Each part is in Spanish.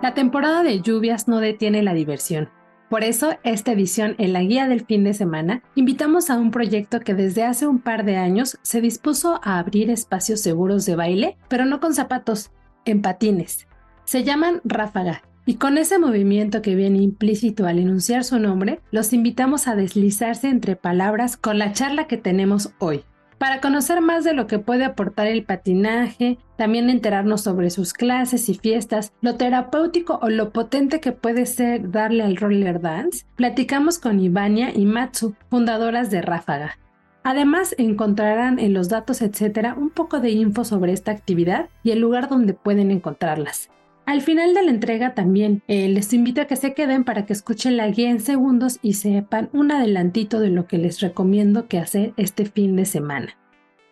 La temporada de lluvias no detiene la diversión. Por eso, esta edición en la guía del fin de semana, invitamos a un proyecto que desde hace un par de años se dispuso a abrir espacios seguros de baile, pero no con zapatos, en patines. Se llaman Ráfaga, y con ese movimiento que viene implícito al enunciar su nombre, los invitamos a deslizarse entre palabras con la charla que tenemos hoy. Para conocer más de lo que puede aportar el patinaje, también enterarnos sobre sus clases y fiestas, lo terapéutico o lo potente que puede ser darle al roller dance, platicamos con Ivania y Matsu, fundadoras de Ráfaga. Además, encontrarán en los datos, etcétera, un poco de info sobre esta actividad y el lugar donde pueden encontrarlas. Al final de la entrega también eh, les invito a que se queden para que escuchen la guía en segundos y sepan un adelantito de lo que les recomiendo que hacer este fin de semana.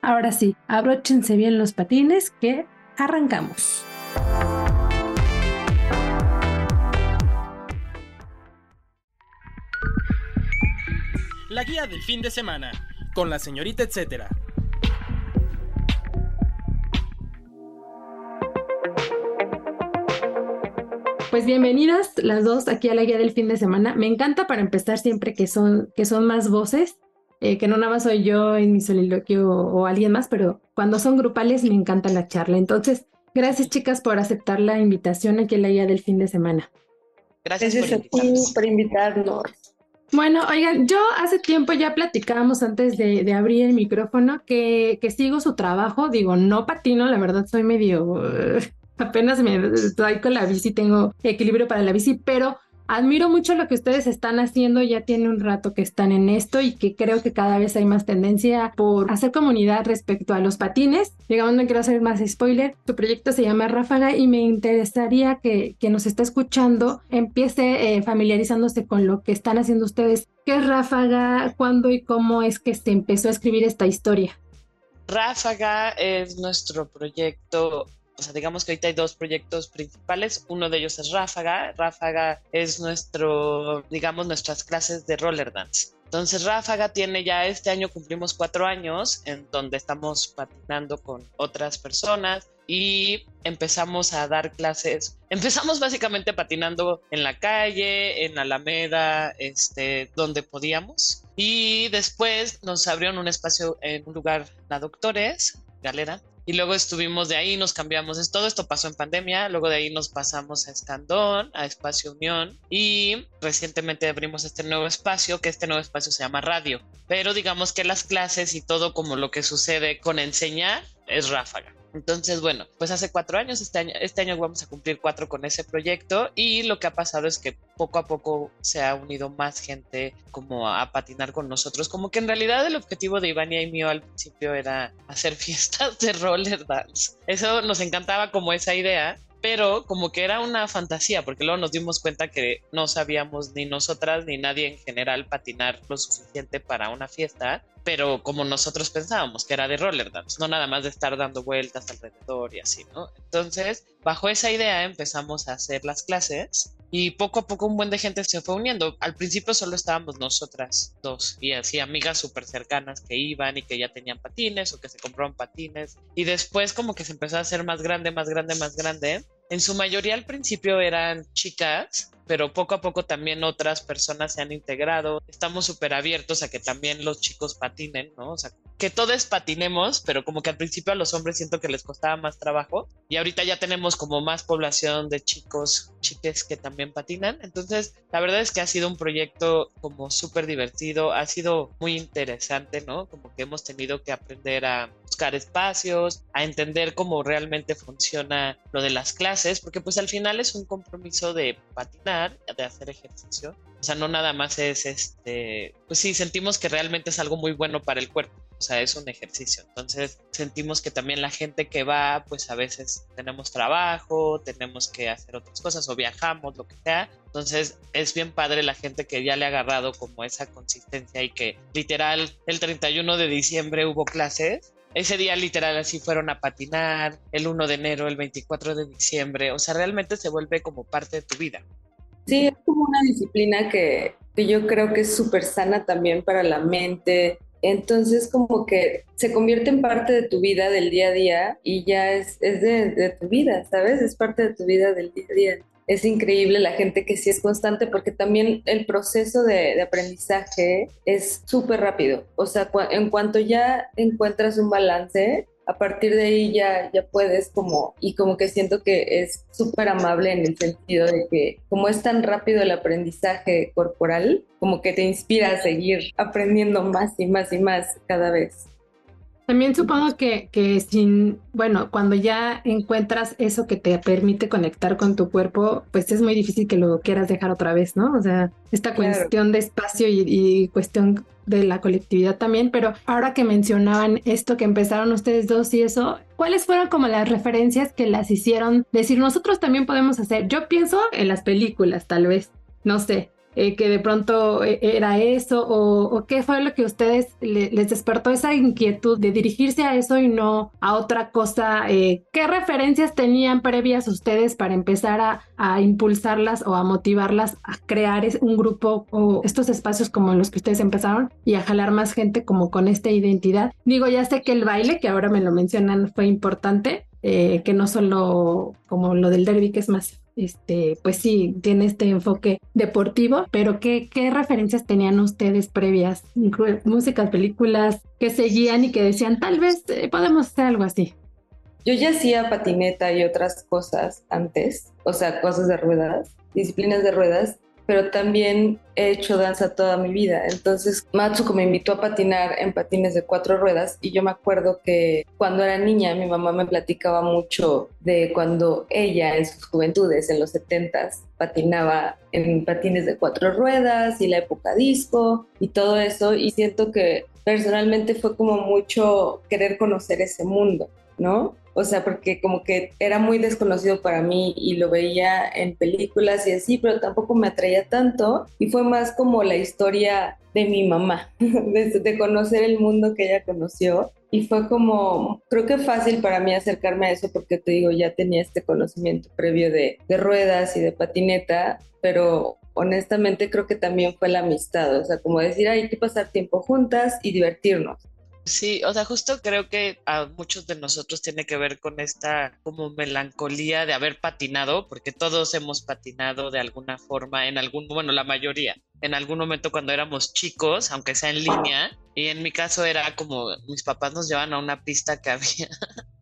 Ahora sí, abróchense bien los patines que arrancamos. La guía del fin de semana, con la señorita etcétera. Pues bienvenidas las dos aquí a la guía del fin de semana. Me encanta para empezar siempre que son, que son más voces, eh, que no nada más soy yo en mi soliloquio o, o, alguien más, pero cuando son grupales me encanta la charla. Entonces, gracias chicas por aceptar la invitación aquí a la guía del fin de semana. Gracias, gracias por, invitarnos. por invitarnos. Bueno, oigan, yo hace tiempo ya platicábamos antes de, de abrir el micrófono que, que, sigo su trabajo, digo, no patino, la verdad soy medio, uh, apenas me doy con la bici, tengo equilibrio para la bici, pero admiro mucho lo que ustedes están haciendo, ya tiene un rato que están en esto y que creo que cada vez hay más tendencia por hacer comunidad respecto a los patines. Digamos, no quiero hacer más spoiler, tu proyecto se llama Ráfaga y me interesaría que quien nos está escuchando empiece eh, familiarizándose con lo que están haciendo ustedes. ¿Qué es Ráfaga? ¿Cuándo y cómo es que se empezó a escribir esta historia? Ráfaga es nuestro proyecto o sea, digamos que ahorita hay dos proyectos principales. Uno de ellos es Ráfaga. Ráfaga es nuestro, digamos, nuestras clases de roller dance. Entonces Ráfaga tiene ya este año cumplimos cuatro años en donde estamos patinando con otras personas y empezamos a dar clases. Empezamos básicamente patinando en la calle, en Alameda, este, donde podíamos. Y después nos abrieron un espacio en un lugar, la Doctores, Galera, y luego estuvimos de ahí, nos cambiamos, todo esto pasó en pandemia, luego de ahí nos pasamos a Escandón, a Espacio Unión y recientemente abrimos este nuevo espacio, que este nuevo espacio se llama Radio, pero digamos que las clases y todo como lo que sucede con enseñar es ráfaga. Entonces, bueno, pues hace cuatro años, este año, este año vamos a cumplir cuatro con ese proyecto y lo que ha pasado es que poco a poco se ha unido más gente como a, patinar con nosotros, como que en realidad el objetivo de Ivania y mío al principio era hacer fiestas de roller dance. Eso nos encantaba como esa idea pero como que era una fantasía, porque luego nos dimos cuenta que no sabíamos ni nosotras ni nadie en general patinar lo suficiente para una fiesta, pero como nosotros pensábamos que era de roller dance, no nada más de estar dando vueltas alrededor y así, ¿no? Entonces, bajo esa idea empezamos a hacer las clases y poco a poco un buen de gente se fue uniendo. Al principio solo estábamos nosotras dos y así amigas súper cercanas que iban y que ya tenían patines o que se compraron patines. Y después como que se empezó a hacer más grande, más grande, más grande. En su mayoría al principio eran chicas, pero poco a poco también otras personas se han integrado. Estamos súper abiertos a que también los chicos patinen, ¿no? O sea, que todos patinemos, pero como que al principio a los hombres siento que les costaba más trabajo y ahorita ya tenemos como más población de chicos, chiques que también patinan. Entonces, la verdad es que ha sido un proyecto como súper divertido, ha sido muy interesante, ¿no? Como que hemos tenido que aprender a buscar espacios, a entender cómo realmente funciona lo de las clases, porque pues al final es un compromiso de patinar, de hacer ejercicio O sea, no nada más es este, pues sí, sentimos que realmente es algo muy bueno para el cuerpo. O sea, es un ejercicio. Entonces sentimos que también la gente que va, pues a veces tenemos trabajo, tenemos que hacer otras cosas o viajamos, lo que sea. Entonces es bien padre la gente que ya le ha agarrado como esa consistencia y que literal el 31 de diciembre hubo clases ese día literal así fueron a patinar, el 1 de enero, el 24 de diciembre, o sea, realmente se vuelve como parte de tu vida. Sí, es como una disciplina que, yo creo que es súper sana también para la mente. Entonces como que se convierte en parte de tu vida del día a día y ya es, es de, de tu vida, ¿sabes? Es parte de tu vida del día a día es increíble la gente que sí es constante porque también el proceso de, aprendizaje es súper rápido. O sea, en cuanto ya encuentras un balance, a partir de ahí ya, ya puedes como, y como que siento que es súper amable en el sentido de que como es tan rápido el aprendizaje corporal, como que te inspira a seguir aprendiendo más y más y más cada vez. También supongo que, que sin, bueno, cuando ya encuentras eso que te permite conectar con tu cuerpo, pues es muy difícil que lo quieras dejar otra vez, ¿no? O sea, esta cuestión de espacio y, y, cuestión de la colectividad también, pero ahora que mencionaban esto que empezaron ustedes dos y eso, ¿cuáles fueron como las referencias que las hicieron decir nosotros también podemos hacer? Yo pienso en las películas, tal vez, no sé, eh, que de pronto eh, era eso o, qué fue lo que ustedes les despertó esa inquietud de dirigirse a eso y no a otra cosa? Eh, ¿Qué referencias tenían previas ustedes para empezar a, a, impulsarlas o a motivarlas a crear un grupo o estos espacios como los que ustedes empezaron y a jalar más gente como con esta identidad? Digo, ya sé que el baile, que ahora me lo mencionan, fue importante, que no solo como lo del derby, que es más este, pues sí, tiene este enfoque deportivo, pero ¿qué, qué referencias tenían ustedes previas? Músicas, películas que seguían y que decían, tal vez eh, podemos hacer algo así. Yo ya hacía patineta y otras cosas antes, o sea, cosas de ruedas, disciplinas de ruedas, pero también he hecho danza toda mi vida. Entonces Matsuko me invitó a patinar en patines de cuatro ruedas y yo me acuerdo que cuando era niña mi mamá me platicaba mucho de cuando ella en sus juventudes, en los setentas, patinaba en patines de cuatro ruedas y la época disco y todo eso y siento que personalmente fue como mucho querer conocer ese mundo, ¿no? O sea, porque como que era muy desconocido para mí y lo veía en películas y así, pero tampoco me atraía tanto y fue más como la historia de mi mamá, de, conocer el mundo que ella conoció y fue como, creo que fácil para mí acercarme a eso porque te digo, ya tenía este conocimiento previo de, de ruedas y de patineta, pero honestamente creo que también fue la amistad, o sea, como decir, hay que pasar tiempo juntas y divertirnos. Sí, o sea, justo creo que a muchos de nosotros tiene que ver con esta como melancolía de haber patinado, porque todos hemos patinado de alguna forma, en algún, bueno, la mayoría, en algún momento cuando éramos chicos, aunque sea en línea, y en mi caso era como mis papás nos llevan a una pista que había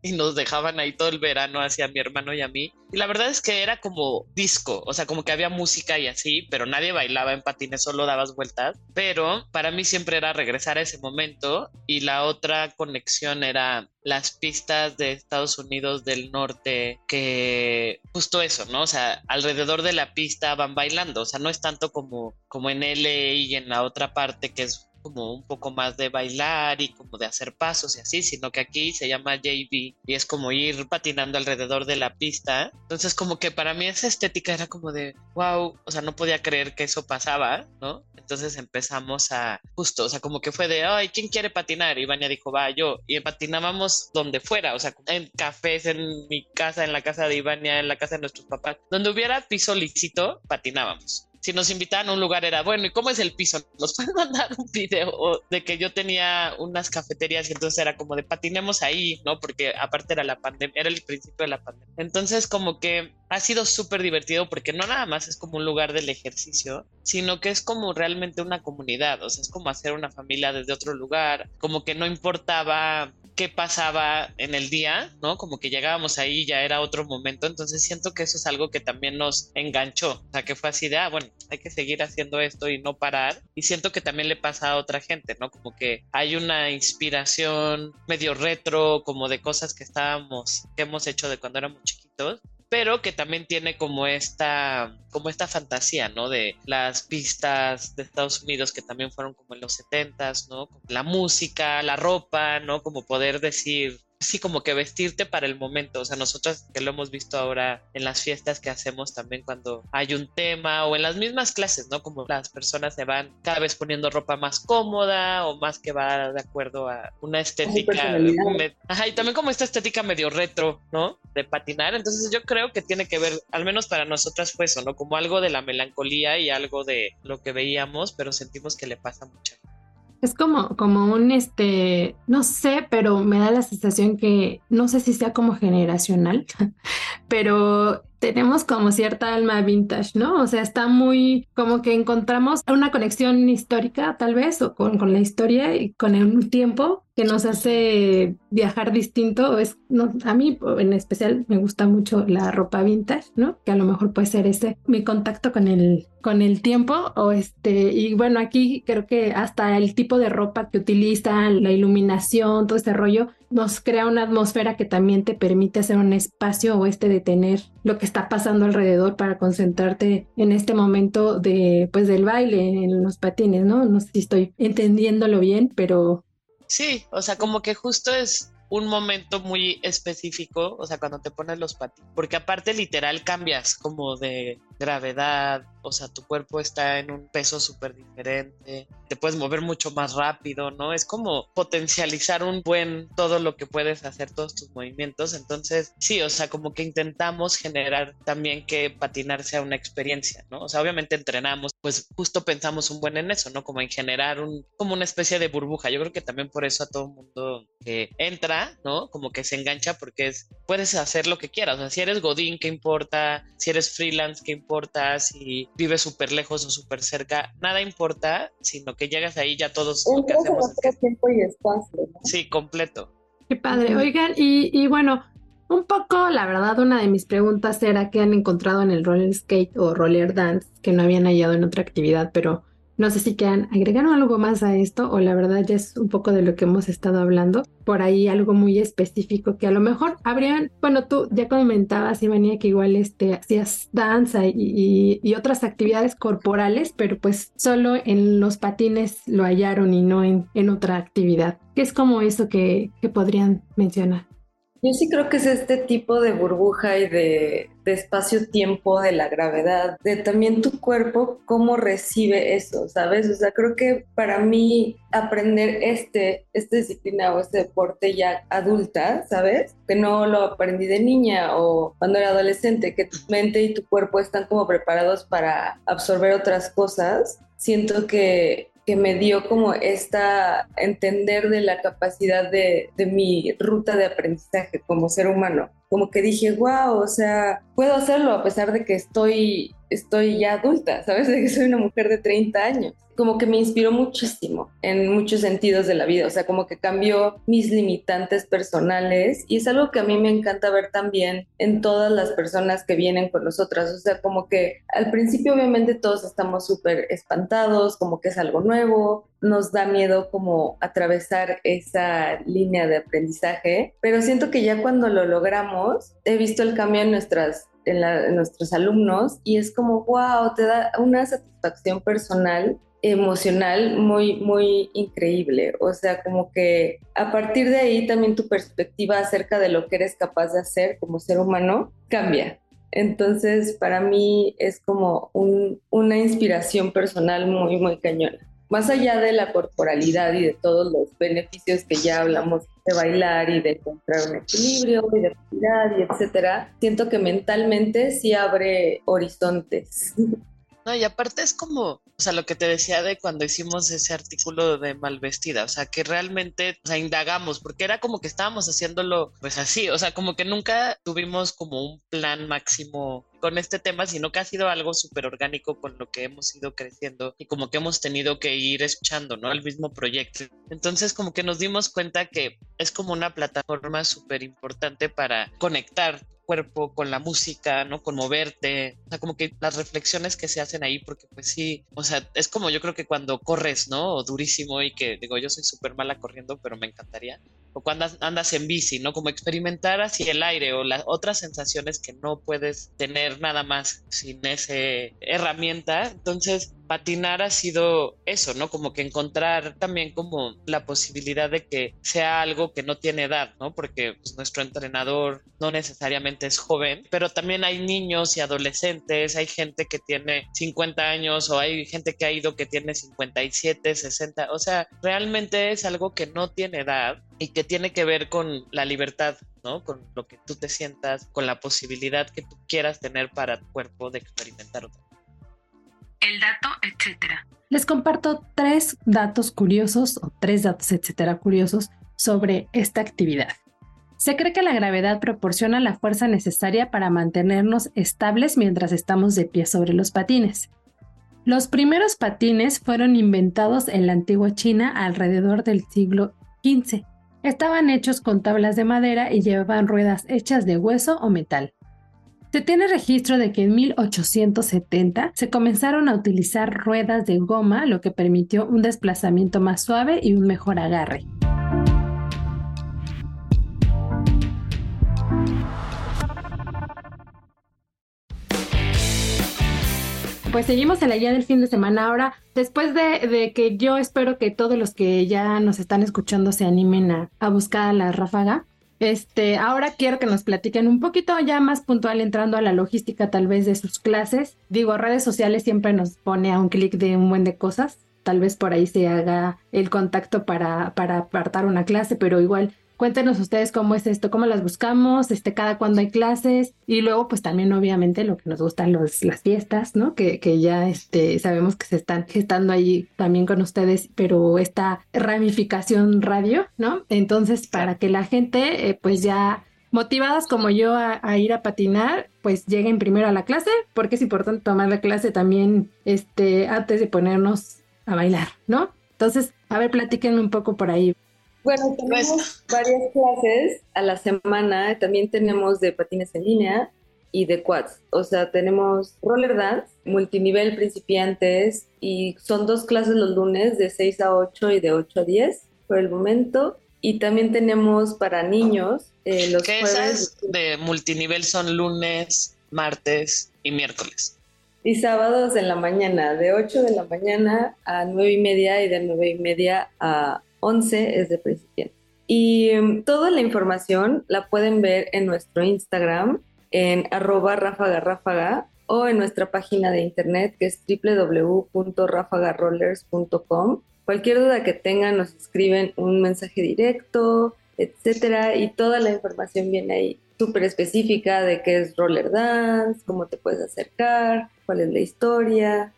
y nos dejaban ahí todo el verano hacia mi hermano y a mí. Y la verdad es que era como disco, o sea, como que había música y así, pero nadie bailaba en patines, solo dabas vueltas. Pero para mí siempre era regresar a ese momento y la otra conexión era las pistas de Estados Unidos del norte que justo eso, ¿no? O sea, alrededor de la pista van bailando, o sea, no es tanto como, como en LA y en la otra parte que es como un poco más de bailar y como de hacer pasos y así, sino que aquí se llama JV y es como ir patinando alrededor de la pista. Entonces como que para mí esa estética era como de, wow, o sea, no podía creer que eso pasaba, ¿no? Entonces empezamos a, justo, o sea, como que fue de, ay, ¿quién quiere patinar? Y dijo, va, yo. Y patinábamos donde fuera, o sea, en cafés, en mi casa, en la casa de Ivania, en la casa de nuestros papás, donde hubiera piso lícito, patinábamos si nos invitaban a un lugar era, bueno, ¿y cómo es el piso? Nos pueden mandar un video de que yo tenía unas cafeterías y entonces era como de patinemos ahí, ¿no? Porque aparte era la pandemia, era el principio de la pandemia. Entonces como que ha sido súper divertido porque no nada más es como un lugar del ejercicio, sino que es como realmente una comunidad, o sea, es como hacer una familia desde otro lugar, como que no importaba qué pasaba en el día, ¿no? Como que llegábamos ahí, ya era otro momento, entonces siento que eso es algo que también nos enganchó, o sea, que fue así de, ah, bueno, hay que seguir haciendo esto y no parar, y siento que también le pasa a otra gente, ¿no? Como que hay una inspiración medio retro, como de cosas que estábamos, que hemos hecho de cuando éramos chiquitos, pero que también tiene como esta, como esta fantasía, ¿no? De las pistas de Estados Unidos que también fueron como en los 70s, ¿no? La música, la ropa, ¿no? Como poder decir, sí, como que vestirte para el momento. O sea, nosotros que lo hemos visto ahora en las fiestas que hacemos también cuando hay un tema o en las mismas clases, ¿no? Como las personas se van cada vez poniendo ropa más cómoda o más que va de acuerdo a una estética. Ajá, y también como esta estética medio retro, ¿no? De patinar. Entonces yo creo que tiene que ver, al menos para nosotras fue eso, ¿no? Como algo de la melancolía y algo de lo que veíamos, pero sentimos que le pasa mucho. Es como, como un, este, no sé, pero me da la sensación que, no sé si sea como generacional, pero tenemos como cierta alma vintage, ¿no? O sea, está muy como que encontramos una conexión histórica tal vez o con, con la historia y con el tiempo que nos hace viajar distinto. Es, a mí en especial me gusta mucho la ropa vintage, ¿no? Que a lo mejor puede ser ese mi contacto con el, con el tiempo o este, y bueno, aquí creo que hasta el tipo de ropa que utilizan, la iluminación, todo este rollo, nos crea una atmósfera que también te permite hacer un espacio o este detener lo que está pasando alrededor para concentrarte en este momento de pues del baile en los patines, ¿no? No sé si estoy entendiéndolo bien, pero Sí, o sea, como que justo es un momento muy específico, o sea, cuando te pones los patines, porque aparte literal cambias como de gravedad, o sea, tu cuerpo está en un peso súper diferente, te puedes mover mucho más rápido, ¿no? Es como potencializar un buen todo lo que puedes hacer, todos tus movimientos. Entonces, sí, o sea, como que intentamos generar también que patinar sea una experiencia, ¿no? O sea, obviamente entrenamos, pues justo pensamos un buen en eso, ¿no? Como en generar un, como una especie de burbuja. Yo creo que también por eso a todo mundo que entra, ¿no? Como que se engancha porque es, puedes hacer lo que quieras. O sea, si eres Godín, ¿qué importa? Si eres freelance, ¿qué importa? Si vives súper lejos o súper cerca, nada importa, sino que llegas ahí ya todos lo que hacemos. tiempo y espacio. Sí, completo. Qué padre. Oigan, y, y bueno, un poco, la verdad, una de mis preguntas era qué han encontrado en el roller skate o roller dance que no habían hallado en otra actividad, pero no sé si quieran agregar algo más a esto o la verdad ya es un poco de lo que hemos estado hablando. Por ahí algo muy específico que a lo mejor habrían, bueno, tú ya comentabas, Ivania, que igual este, hacías danza y, y, otras actividades corporales, pero pues solo en los patines lo hallaron y no en, en otra actividad. ¿Qué es como eso que, que podrían mencionar? Yo sí creo que es este tipo de burbuja y de, espacio-tiempo, de la gravedad, de también tu cuerpo, cómo recibe eso, ¿sabes? O sea, creo que para mí aprender este, esta disciplina o este deporte ya adulta, ¿sabes? Que no lo aprendí de niña o cuando era adolescente, que tu mente y tu cuerpo están como preparados para absorber otras cosas. Siento que que me dio como esta entender de la capacidad de, de, mi ruta de aprendizaje como ser humano. Como que dije, wow, o sea, puedo hacerlo a pesar de que estoy, estoy ya adulta, ¿sabes? De que soy una mujer de 30 años como que me inspiró muchísimo en muchos sentidos de la vida, o sea, como que cambió mis limitantes personales y es algo que a mí me encanta ver también en todas las personas que vienen con nosotras, o sea, como que al principio obviamente todos estamos súper espantados, como que es algo nuevo, nos da miedo como atravesar esa línea de aprendizaje, pero siento que ya cuando lo logramos, he visto el cambio en nuestras en, en, nuestros alumnos y es como, wow, te da una satisfacción personal emocional muy, muy increíble. O sea, como que a partir de ahí también tu perspectiva acerca de lo que eres capaz de hacer como ser humano cambia. Entonces, para mí es como una inspiración personal muy, muy cañona. Más allá de la corporalidad y de todos los beneficios que ya hablamos de bailar y de encontrar un equilibrio y de actividad y etcétera, siento que mentalmente sí abre horizontes. No, y aparte es como, o sea, lo que te decía de cuando hicimos ese artículo de Malvestida, o sea, que realmente, o sea, indagamos, porque era como que estábamos haciéndolo, pues así, o sea, como que nunca tuvimos como un plan máximo con este tema, sino que ha sido algo súper orgánico con lo que hemos ido creciendo y como que hemos tenido que ir escuchando, ¿no? El mismo proyecto. Entonces, como que nos dimos cuenta que es como una plataforma súper importante para conectar cuerpo, con la música, ¿no? Con moverte, o sea, como que las reflexiones que se hacen ahí, porque pues sí, o sea, es como yo creo que cuando corres, ¿no? O durísimo y que digo, yo soy súper mala corriendo, pero me encantaría. O cuando andas en bici, ¿no? Como experimentar hacia el aire o las otras sensaciones que no puedes tener nada más sin esa herramienta. Entonces, patinar ha sido eso, ¿no? Como que encontrar también como la posibilidad de que sea algo que no tiene edad, ¿no? Porque pues, nuestro entrenador no necesariamente es joven, pero también hay niños y adolescentes, hay gente que tiene 50 años o hay gente que ha ido que tiene 57, 60, o sea, realmente es algo que no tiene edad y que tiene que ver con la libertad, ¿no? Con lo que tú te sientas, con la posibilidad que tú quieras tener para tu cuerpo de experimentar otra el dato, etcétera. Les comparto tres datos curiosos o tres datos, etcétera, curiosos sobre esta actividad. Se cree que la gravedad proporciona la fuerza necesaria para mantenernos estables mientras estamos de pie sobre los patines. Los primeros patines fueron inventados en la antigua China alrededor del siglo XV. Estaban hechos con tablas de madera y llevaban ruedas hechas de hueso o metal. Se tiene registro de que en 1870 se comenzaron a utilizar ruedas de goma, lo que permitió un desplazamiento más suave y un mejor agarre. Pues seguimos en la guía del fin de semana. Ahora, después de, que yo espero que todos los que ya nos están escuchando se animen a, a buscar a la ráfaga, este, ahora quiero que nos platiquen un poquito ya más puntual entrando a la logística tal vez de sus clases. Digo, redes sociales siempre nos pone a un clic de un buen de cosas. Tal vez por ahí se haga el contacto para, para apartar una clase, pero igual Cuéntenos ustedes cómo es esto, cómo las buscamos, este, cada cuándo hay clases y luego pues también obviamente lo que nos gustan los, las fiestas, ¿no? Que, que ya este, sabemos que se están gestando ahí también con ustedes, pero esta ramificación radio, ¿no? Entonces para que la gente eh, pues ya motivadas como yo a, ir a patinar, pues lleguen primero a la clase, porque es importante tomar la clase también este, antes de ponernos a bailar, ¿no? Entonces, a ver, platíquenme un poco por ahí. Bueno, tenemos pues, varias clases a la semana. También tenemos de patines en línea y de quads. O sea, tenemos roller dance, multinivel principiantes y son dos clases los lunes de 6 a 8 y de 8 a 10 por el momento. Y también tenemos para niños eh, los que jueves. de multinivel son lunes, martes y miércoles. Y sábados en la mañana, de 8 de la mañana a 9 y media y de 9 y media a 11 es de principiante. Y em, toda la información la pueden ver en nuestro Instagram, en arroba ráfaga o en nuestra página de internet que es www.rafagarollers.com. Cualquier duda que tengan nos escriben un mensaje directo, etcétera, y toda la información viene ahí súper específica de qué es roller dance, cómo te puedes acercar, cuál es la historia,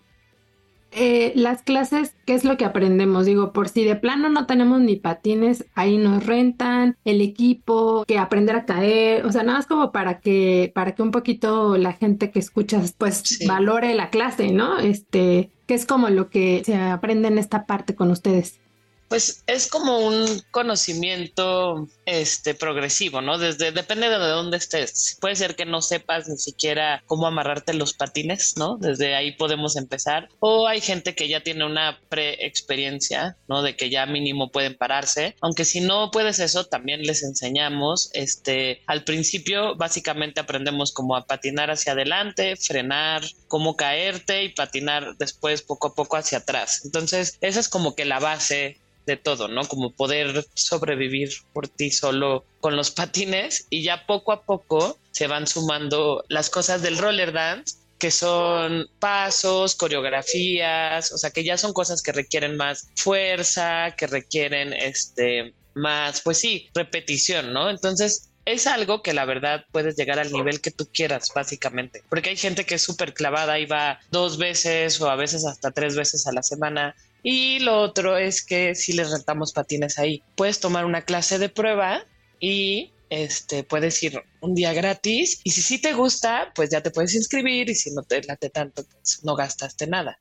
eh, las clases, ¿qué es lo que aprendemos? Digo, por si de plano no tenemos ni patines, ahí nos rentan el equipo, que aprender a caer, o sea, nada más como para que, para que un poquito la gente que escucha, pues valore la clase, ¿no? Este, que es como lo que se aprende en esta parte con ustedes. Pues es como un conocimiento este progresivo, ¿no? Desde depende de dónde estés. Puede ser que no sepas ni siquiera cómo amarrarte los patines, ¿no? Desde ahí podemos empezar. O hay gente que ya tiene una pre-experiencia, ¿no? De que ya mínimo pueden pararse. Aunque si no puedes eso, también les enseñamos. Este, al principio básicamente aprendemos cómo a patinar hacia adelante, frenar, cómo caerte y patinar después poco a poco hacia atrás. Entonces, esa es como que la base de todo, ¿no? Como poder sobrevivir por ti solo con los patines y ya poco a poco se van sumando las cosas del roller dance que son pasos, coreografías, o sea, que ya son cosas que requieren más fuerza, que requieren este más, pues sí, repetición, ¿no? Entonces, es algo que la verdad puedes llegar al nivel que tú quieras, básicamente. Porque hay gente que es súper clavada y va dos veces o a veces hasta tres veces a la semana y lo otro es que si les rentamos patines ahí, puedes tomar una clase de prueba y este, puedes ir un día gratis y si sí te gusta, pues ya te puedes inscribir y si no te late tanto, pues no gastaste nada.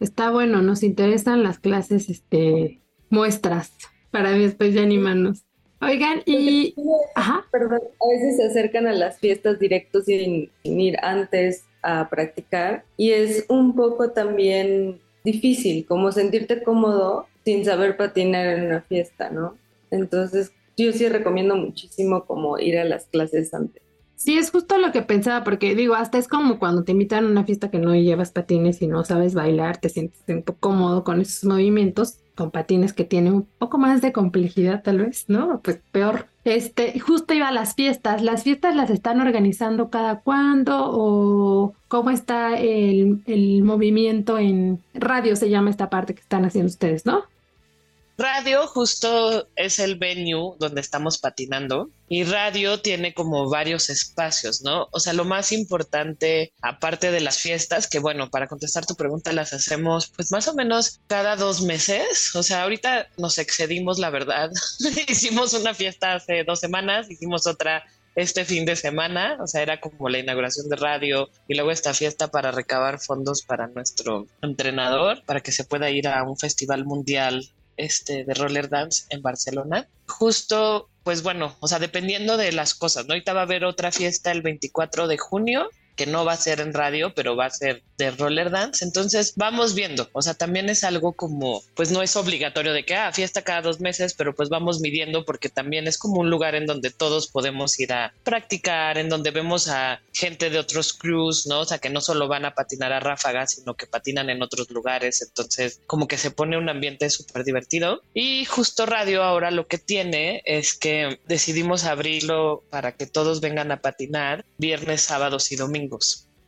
Está bueno, nos interesan las clases, este, muestras para después de animarnos. Oigan, y... Ajá. Perdón, a veces se acercan a las fiestas directos sin ir antes a practicar y es un poco también difícil, como sentirte cómodo sin saber patinar en una fiesta, ¿no? Entonces, yo sí recomiendo muchísimo como ir a las clases antes. Sí, es justo lo que pensaba, porque digo, hasta es como cuando te invitan a una fiesta que no llevas patines y no sabes bailar, te sientes un poco cómodo con esos movimientos, con patines que tienen un poco más de complejidad tal vez, ¿no? Pues peor. Este, justo iba a las fiestas. ¿Las fiestas las están organizando cada cuándo o cómo está el, el movimiento en radio, se llama esta parte que están haciendo ustedes, ¿no? Radio justo es el venue donde estamos patinando y radio tiene como varios espacios, ¿no? O sea, lo más importante, aparte de las fiestas, que bueno, para contestar tu pregunta las hacemos pues más o menos cada dos meses. O sea, ahorita nos excedimos, la verdad. hicimos una fiesta hace dos semanas, hicimos otra este fin de semana, o sea, era como la inauguración de radio y luego esta fiesta para recabar fondos para nuestro entrenador, para que se pueda ir a un festival mundial este, de roller dance en Barcelona. Justo, pues bueno, o sea, dependiendo de las cosas, ¿no? Ahorita va a haber otra fiesta el 24 de junio que no va a ser en radio, pero va a ser de roller dance. Entonces vamos viendo, o sea, también es algo como, pues no es obligatorio de que, ah, fiesta cada dos meses, pero pues vamos midiendo porque también es como un lugar en donde todos podemos ir a practicar, en donde vemos a gente de otros crews, ¿no? O sea, que no solo van a patinar a ráfagas, sino que patinan en otros lugares. Entonces, como que se pone un ambiente súper divertido. Y justo radio ahora lo que tiene es que decidimos abrirlo para que todos vengan a patinar viernes, sábados y domingos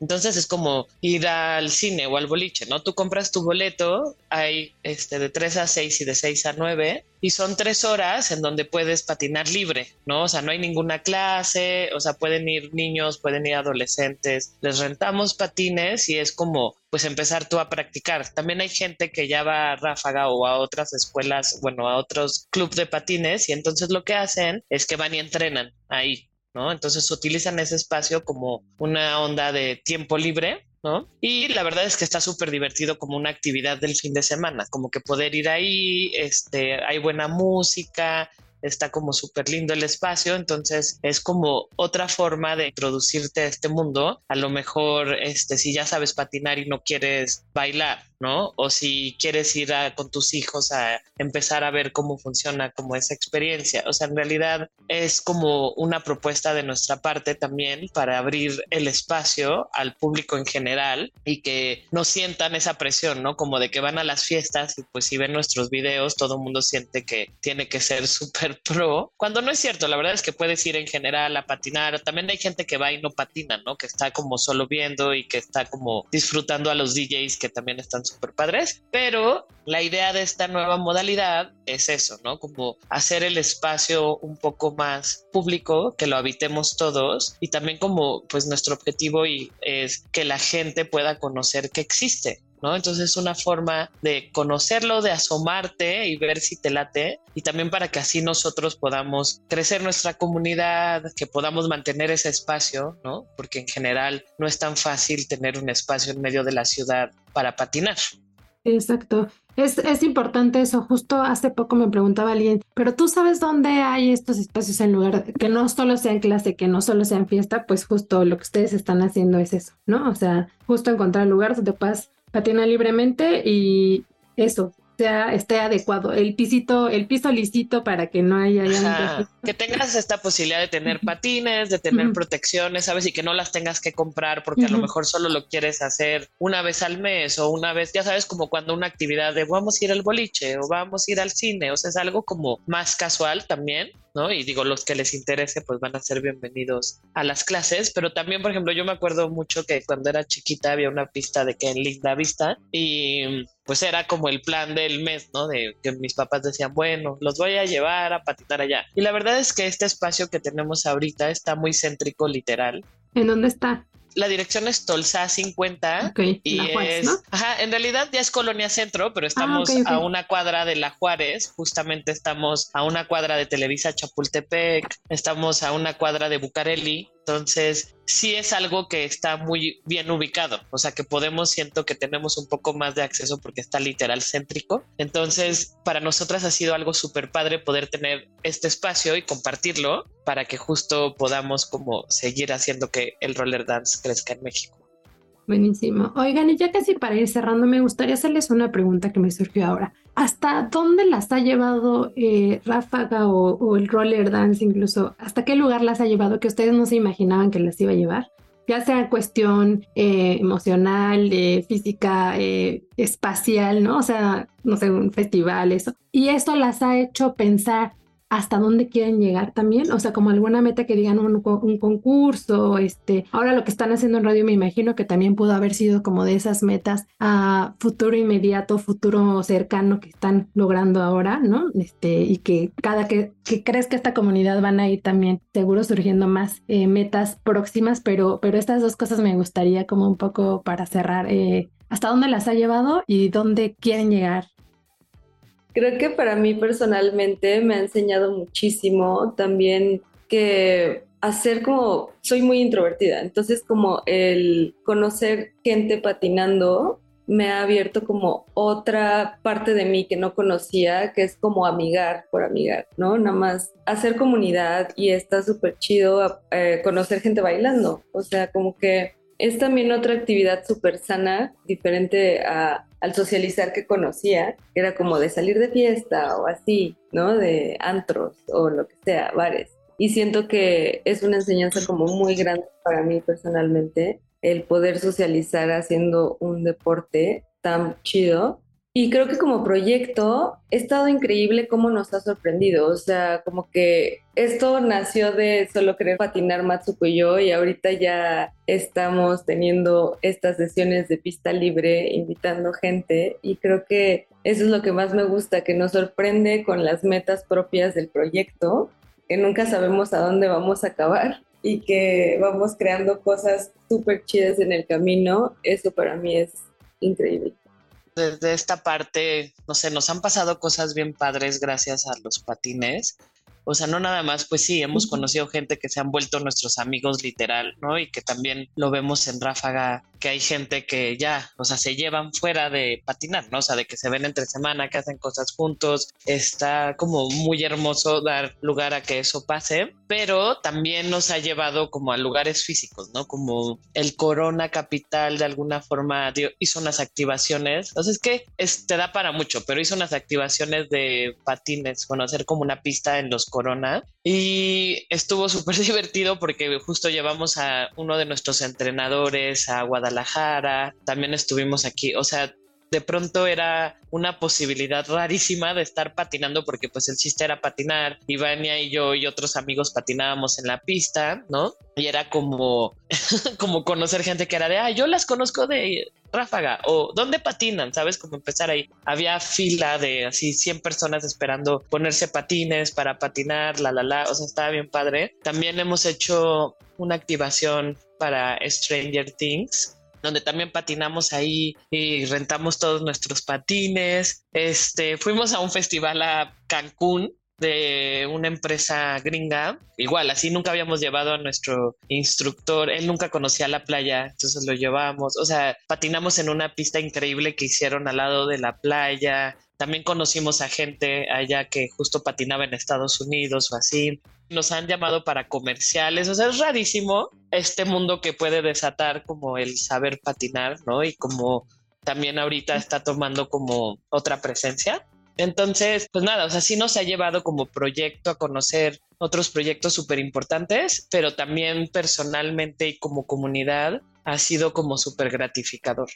entonces es como ir al cine o al boliche, ¿no? Tú compras tu boleto, hay este de 3 a 6 y de 6 a 9 y son tres horas en donde puedes patinar libre, ¿no? O sea, no hay ninguna clase, o sea, pueden ir niños, pueden ir adolescentes, les rentamos patines y es como pues empezar tú a practicar. También hay gente que ya va a Ráfaga o a otras escuelas, bueno, a otros clubes de patines y entonces lo que hacen es que van y entrenan ahí, entonces utilizan ese espacio como una onda de tiempo libre, ¿no? Y la verdad es que está súper divertido como una actividad del fin de semana, como que poder ir ahí, este, hay buena música, está como súper lindo el espacio, entonces es como otra forma de introducirte a este mundo. A lo mejor, este, si ya sabes patinar y no quieres bailar, ¿no? O si quieres ir con tus hijos a empezar a ver cómo funciona como esa experiencia. O sea, en realidad es como una propuesta de nuestra parte también para abrir el espacio al público en general y que no sientan esa presión, ¿no? Como de que van a las fiestas y pues si ven nuestros videos, todo el mundo siente que tiene que ser súper pro, cuando no es cierto, la verdad es que puedes ir en general a patinar. También hay gente que va y no patina, ¿no? Que está como solo viendo y que está como disfrutando a los DJs que también están súper padres, pero la idea de esta nueva modalidad es eso, ¿no? Como hacer el espacio un poco más público, que lo habitemos todos y también como pues nuestro objetivo y es que la gente pueda conocer que existe, ¿no? Entonces es una forma de conocerlo, de asomarte y ver si te late y también para que así nosotros podamos crecer nuestra comunidad, que podamos mantener ese espacio, ¿no? Porque en general no es tan fácil tener un espacio en medio de la ciudad para patinar. Exacto. Es, es, importante eso. Justo hace poco me preguntaba alguien, pero tú sabes dónde hay estos espacios en lugar que no solo sean clase, que no solo sean fiesta, pues justo lo que ustedes están haciendo es eso, ¿no? O sea, justo encontrar lugares donde puedas patina libremente y eso, sea, esté adecuado, el pisito, el piso lisito para que no haya... que tengas esta posibilidad de tener patines, de tener protecciones, ¿sabes? Y que no las tengas que comprar porque a lo mejor solo lo quieres hacer una vez al mes o una vez, ya sabes, como cuando una actividad de vamos a ir al boliche o vamos a ir al cine, o sea, es algo como más casual también. ¿No? Y digo, los que les interese, pues van a ser bienvenidos a las clases, pero también, por ejemplo, yo me acuerdo mucho que cuando era chiquita había una pista de que en Linda Vista y pues era como el plan del mes, ¿no? De que mis papás decían, bueno, los voy a llevar a patinar allá. Y la verdad es que este espacio que tenemos ahorita está muy céntrico, literal. ¿En dónde está? La dirección es Tolsa 50 y es, ajá, en realidad ya es Colonia Centro, pero ah, estamos a una cuadra de La Juárez, justamente estamos a una cuadra de Televisa Chapultepec, estamos a una cuadra de Bucareli, entonces, sí es algo que está muy bien ubicado, o sea que podemos, siento que tenemos un poco más de acceso porque está literal céntrico. Entonces, para nosotras ha sido algo súper padre poder tener este espacio y compartirlo para que justo podamos como seguir haciendo que el roller dance crezca en México. Buenísimo. Oigan, y ya casi para ir cerrando, me gustaría hacerles una pregunta que me surgió ahora. ¿Hasta dónde las ha llevado eh, Ráfaga o, el roller dance incluso? ¿Hasta qué lugar las ha llevado que ustedes no se imaginaban que las iba a llevar? Ya sea cuestión eh, emocional, física, espacial, ¿no? O sea, no sé, un festival, eso. Y esto las ha hecho pensar hasta dónde quieren llegar también, o sea, como alguna meta que digan un, concurso, este, ahora lo que están haciendo en radio me imagino que también pudo haber sido como de esas metas a futuro inmediato, futuro cercano que están logrando ahora, ¿no? Este, y que cada que, que esta comunidad van a ir también seguro surgiendo más eh, metas próximas, pero, pero estas dos cosas me gustaría como un poco para cerrar, eh, hasta dónde las ha llevado y dónde quieren llegar Creo que para mí personalmente me ha enseñado muchísimo también que hacer como, soy muy introvertida, entonces como el conocer gente patinando me ha abierto como otra parte de mí que no conocía, que es como amigar por amigar, ¿no? Nada más hacer comunidad y está súper chido eh, conocer gente bailando, o sea, como que es también otra actividad súper sana, diferente a al socializar que conocía, era como de salir de fiesta o así, ¿no? De antros o lo que sea, bares. Y siento que es una enseñanza como muy grande para mí personalmente, el poder socializar haciendo un deporte tan chido y creo que como proyecto ha estado increíble cómo nos ha sorprendido. O sea, como que esto nació de solo querer patinar Matsuko y yo y ahorita ya estamos teniendo estas sesiones de pista libre, invitando gente y creo que eso es lo que más me gusta, que nos sorprende con las metas propias del proyecto, que nunca sabemos a dónde vamos a acabar y que vamos creando cosas súper chidas en el camino. Eso para mí es increíble desde esta parte, no sé, nos han pasado cosas bien padres gracias a los patines. O sea, no nada más, pues sí, hemos conocido gente que se han vuelto nuestros amigos literal, ¿no? Y que también lo vemos en Ráfaga que hay gente que ya, o sea, se llevan fuera de patinar, ¿no? O sea, de que se ven entre semana, que hacen cosas juntos. Está como muy hermoso dar lugar a que eso pase, pero también nos ha llevado como a lugares físicos, ¿no? Como el Corona Capital de alguna forma hizo unas activaciones. Entonces, que es, te da para mucho, pero hizo unas activaciones de patines, bueno, hacer como una pista en los Corona. Y estuvo súper divertido porque justo llevamos a uno de nuestros entrenadores a Guadalajara. También estuvimos aquí, o sea, de pronto era una posibilidad rarísima de estar patinando porque pues el chiste era patinar, Ivania y yo y otros amigos patinábamos en la pista, ¿no? Y era como, como conocer gente que era de, ah, yo las conozco de ráfaga o dónde patinan, ¿sabes? Como empezar ahí. Había fila de así 100 personas esperando ponerse patines para patinar, la, la, la, o sea, estaba bien padre. También hemos hecho una activación para Stranger Things, donde también patinamos ahí y rentamos todos nuestros patines. Este, fuimos a un festival a Cancún de una empresa gringa. Igual, así nunca habíamos llevado a nuestro instructor. Él nunca conocía la playa, entonces lo llevamos. O sea, patinamos en una pista increíble que hicieron al lado de la playa. También conocimos a gente allá que justo patinaba en Estados Unidos o así nos han llamado para comerciales, o sea, es rarísimo este mundo que puede desatar como el saber patinar, ¿no? Y como también ahorita está tomando como otra presencia. Entonces, pues nada, o sea, sí nos ha llevado como proyecto a conocer otros proyectos súper importantes, pero también personalmente y como comunidad ha sido como súper gratificador.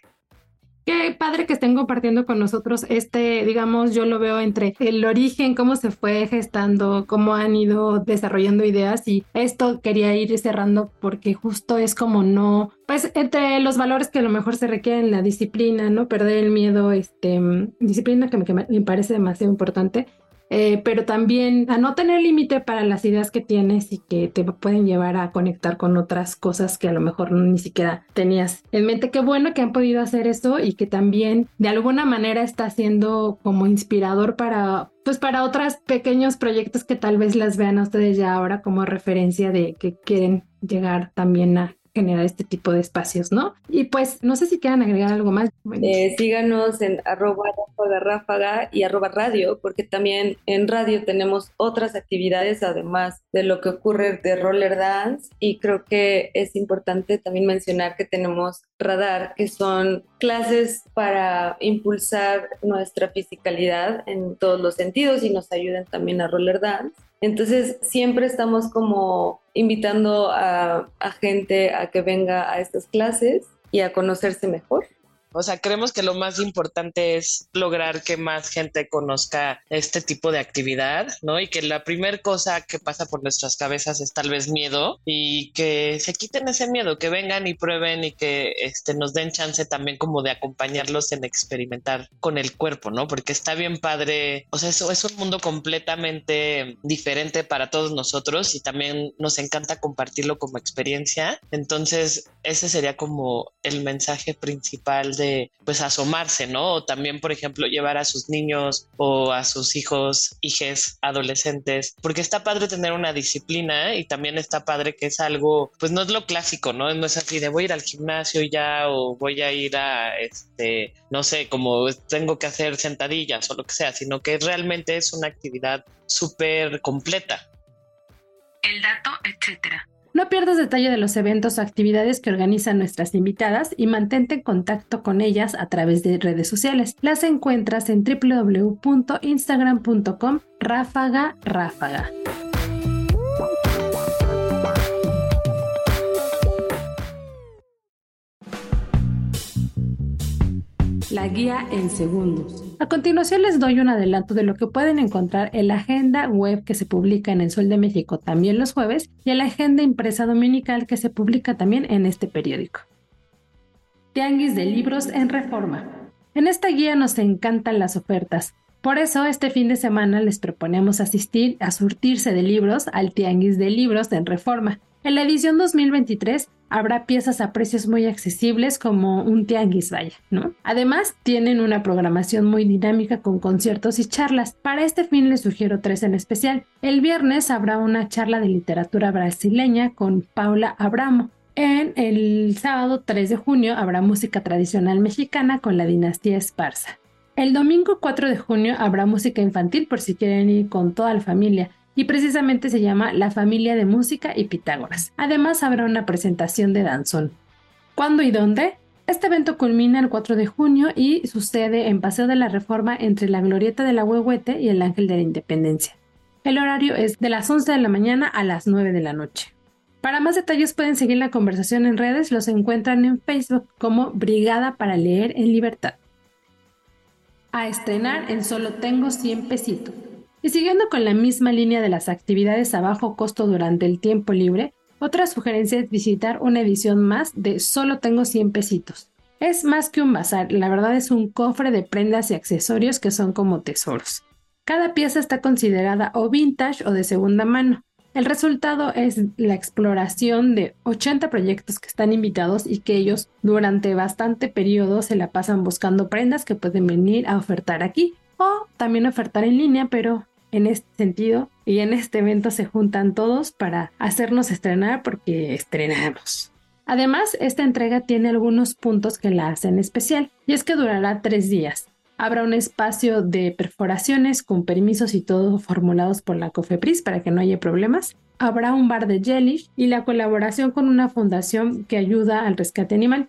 Qué padre que estén compartiendo con nosotros este, digamos, yo lo veo entre el origen, cómo se fue gestando, cómo han ido desarrollando ideas y esto quería ir cerrando porque justo es como no, pues entre los valores que a lo mejor se requieren, la disciplina, ¿no? Perder el miedo, este, disciplina que que me parece demasiado importante eh, pero también a no tener límite para las ideas que tienes y que te pueden llevar a conectar con otras cosas que a lo mejor ni siquiera tenías en mente. Qué bueno que han podido hacer eso y que también de alguna manera está siendo como inspirador para pues para otros pequeños proyectos que tal vez las vean a ustedes ya ahora como referencia de que quieren llegar también a generar este tipo de espacios, ¿no? Y pues no sé si quieran agregar algo más. Eh, síganos en arroba ráfaga, ráfaga y arroba radio, porque también en radio tenemos otras actividades además de lo que ocurre de roller dance y creo que es importante también mencionar que tenemos radar, que son clases para impulsar nuestra fisicalidad en todos los sentidos y nos ayudan también a roller dance. Entonces siempre estamos como invitando a, gente a que venga a estas clases y a conocerse mejor. O sea, creemos que lo más importante es lograr que más gente conozca este tipo de actividad, ¿no? Y que la primera cosa que pasa por nuestras cabezas es tal vez miedo y que se quiten ese miedo, que vengan y prueben y que este, nos den chance también como de acompañarlos en experimentar con el cuerpo, ¿no? Porque está bien padre, o sea, eso es un mundo completamente diferente para todos nosotros y también nos encanta compartirlo como experiencia. Entonces, ese sería como el mensaje principal pues asomarse, ¿no? También, por ejemplo, llevar a sus niños o a sus hijos, hijes, adolescentes, porque está padre tener una disciplina y también está padre que es algo, pues no es lo clásico, ¿no? No es así de voy a ir al gimnasio ya o voy a ir a, este, no sé, como tengo que hacer sentadillas o lo que sea, sino que realmente es una actividad súper completa. El dato, etcétera. No pierdas detalle de los eventos o actividades que organizan nuestras invitadas y mantente en contacto con ellas a través de redes sociales. Las encuentras en www.instagram.com ráfaga ráfaga. la guía en segundos. A continuación les doy un adelanto de lo que pueden encontrar en la agenda web que se publica en El Sol de México también los jueves y en la agenda impresa dominical que se publica también en este periódico. Tianguis de libros en reforma. En esta guía nos encantan las ofertas. Por eso este fin de semana les proponemos asistir a surtirse de libros al Tianguis de Libros en Reforma, en la edición 2023 habrá piezas a precios muy accesibles como un tianguis, vaya, ¿no? Además, tienen una programación muy dinámica con conciertos y charlas. Para este fin les sugiero tres en especial. El viernes habrá una charla de literatura brasileña con Paula Abramo. En el sábado 3 de junio habrá música tradicional mexicana con la dinastía Esparza. El domingo 4 de junio habrá música infantil por si quieren ir con toda la familia y precisamente se llama La familia de música y Pitágoras. Además habrá una presentación de danzón. ¿Cuándo y dónde? Este evento culmina el 4 de junio y sucede en Paseo de la Reforma entre la Glorieta de la Huehuete y el Ángel de la Independencia. El horario es de las 11 de la mañana a las 9 de la noche. Para más detalles pueden seguir la conversación en redes, los encuentran en Facebook como Brigada para Leer en Libertad. A estrenar en Solo Tengo 100 pesitos. Y siguiendo con la misma línea de las actividades a bajo costo durante el tiempo libre, otra sugerencia es visitar una edición más de Solo tengo 100 pesitos. Es más que un bazar, la verdad es un cofre de prendas y accesorios que son como tesoros. Cada pieza está considerada o vintage o de segunda mano. El resultado es la exploración de 80 proyectos que están invitados y que ellos durante bastante periodo se la pasan buscando prendas que pueden venir a ofertar aquí o también ofertar en línea, pero en este sentido y en este evento se juntan todos para hacernos estrenar porque estrenamos. Además, esta entrega tiene algunos puntos que la hacen especial y es que durará tres días. Habrá un espacio de perforaciones con permisos y todo formulados por la COFEPRIS para que no haya problemas. Habrá un bar de jelly y la colaboración con una fundación que ayuda al rescate animal.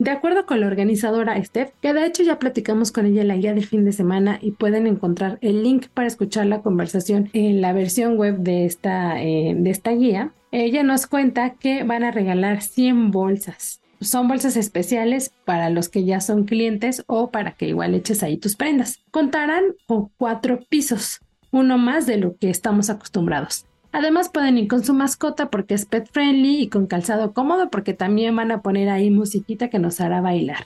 De acuerdo con la organizadora Steph, que de hecho ya platicamos con ella la guía del fin de semana y pueden encontrar el link para escuchar la conversación en la versión web de esta, eh, de esta guía, ella nos cuenta que van a regalar 100 bolsas. Son bolsas especiales para los que ya son clientes o para que igual eches ahí tus prendas. Contarán con cuatro pisos, uno más de lo que estamos acostumbrados. Además pueden ir con su mascota porque es pet friendly y con calzado cómodo porque también van a poner ahí musiquita que nos hará bailar.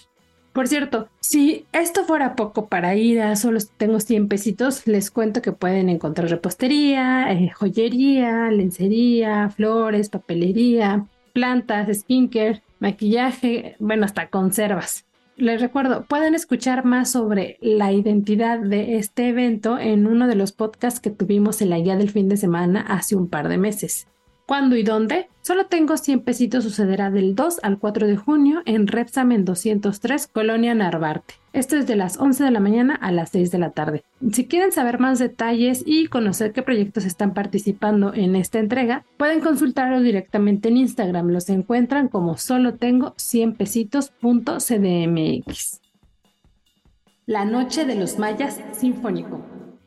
Por cierto, si esto fuera poco para ir a solo tengo 100 pesitos, les cuento que pueden encontrar repostería, eh, joyería, lencería, flores, papelería, plantas, skincare, maquillaje, bueno, hasta conservas. Les recuerdo, pueden escuchar más sobre la identidad de este evento en uno de los podcasts que tuvimos en la guía del fin de semana hace un par de meses. ¿Cuándo y dónde? Solo tengo 100 pesitos sucederá del 2 al 4 de junio en Repsamen 203, Colonia Narvarte. Esto es de las 11 de la mañana a las 6 de la tarde. Si quieren saber más detalles y conocer qué proyectos están participando en esta entrega, pueden consultarlo directamente en Instagram. Los encuentran como solo tengo 100 pesitos.cdmx. La Noche de los Mayas Sinfónico.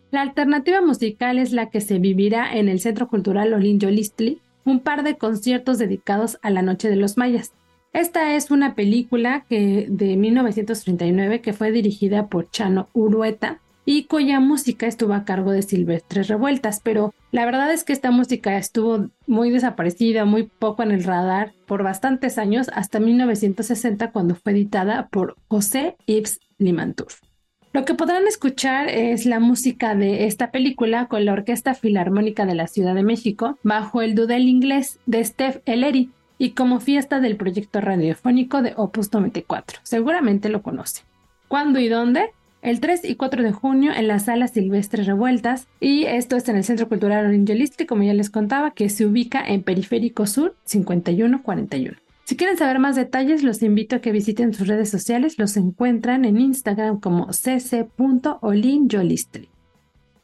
La alternativa musical es la que se vivirá en el Centro Cultural Olin Yolistli un par de conciertos dedicados a la Noche de los Mayas. Esta es una película que, de 1939 que fue dirigida por Chano Urueta y cuya música estuvo a cargo de Silvestres Revueltas, pero la verdad es que esta música estuvo muy desaparecida, muy poco en el radar por bastantes años, hasta 1960 cuando fue editada por José Yves Limantour. Lo que podrán escuchar es la música de esta película con la Orquesta Filarmónica de la Ciudad de México bajo el dudel inglés de Steph Ellery y como fiesta del proyecto radiofónico de Opus 94. Seguramente lo conoce. ¿Cuándo y dónde? El 3 y 4 de junio en la Sala Silvestre Revueltas y esto es en el Centro Cultural Orientalista, como ya les contaba, que se ubica en Periférico Sur 5141. Si quieren saber más detalles, los invito a que visiten sus redes sociales. Los encuentran en Instagram como cc.olinjolistri.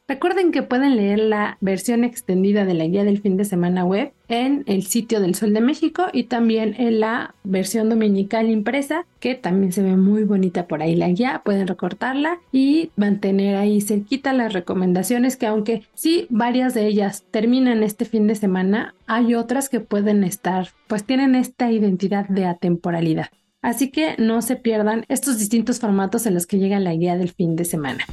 Recuerden que pueden leer la versión extendida de la guía del fin de semana web en el sitio del Sol de México y también en la versión dominical impresa, que también se ve muy bonita por ahí la guía. Pueden recortarla y mantener ahí cerquita las recomendaciones que aunque sí varias de ellas terminan este fin de semana, hay otras que pueden estar, pues tienen esta identidad de atemporalidad. Así que no se pierdan estos distintos formatos en los que llega la guía del fin de semana.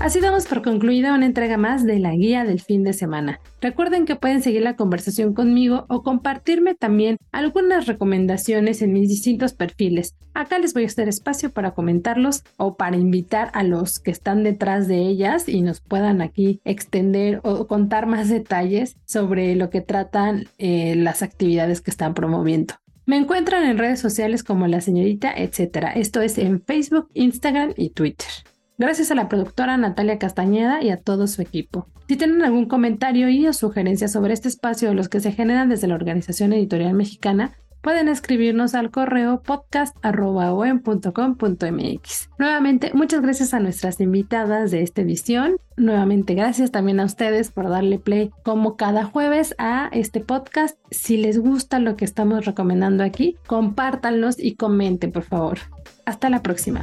Así damos por concluida una entrega más de la guía del fin de semana. Recuerden que pueden seguir la conversación conmigo o compartirme también algunas recomendaciones en mis distintos perfiles. Acá les voy a hacer espacio para comentarlos o para invitar a los que están detrás de ellas y nos puedan aquí extender o contar más detalles sobre lo que tratan eh, las actividades que están promoviendo. Me encuentran en redes sociales como la señorita, etcétera. Esto es en Facebook, Instagram y Twitter. Gracias a la productora Natalia Castañeda y a todo su equipo. Si tienen algún comentario o sugerencia sobre este espacio o los que se generan desde la Organización Editorial Mexicana, pueden escribirnos al correo podcast.com.mx. Nuevamente, muchas gracias a nuestras invitadas de esta edición. Nuevamente, gracias también a ustedes por darle play como cada jueves a este podcast. Si les gusta lo que estamos recomendando aquí, compártanlos y comenten, por favor. Hasta la próxima.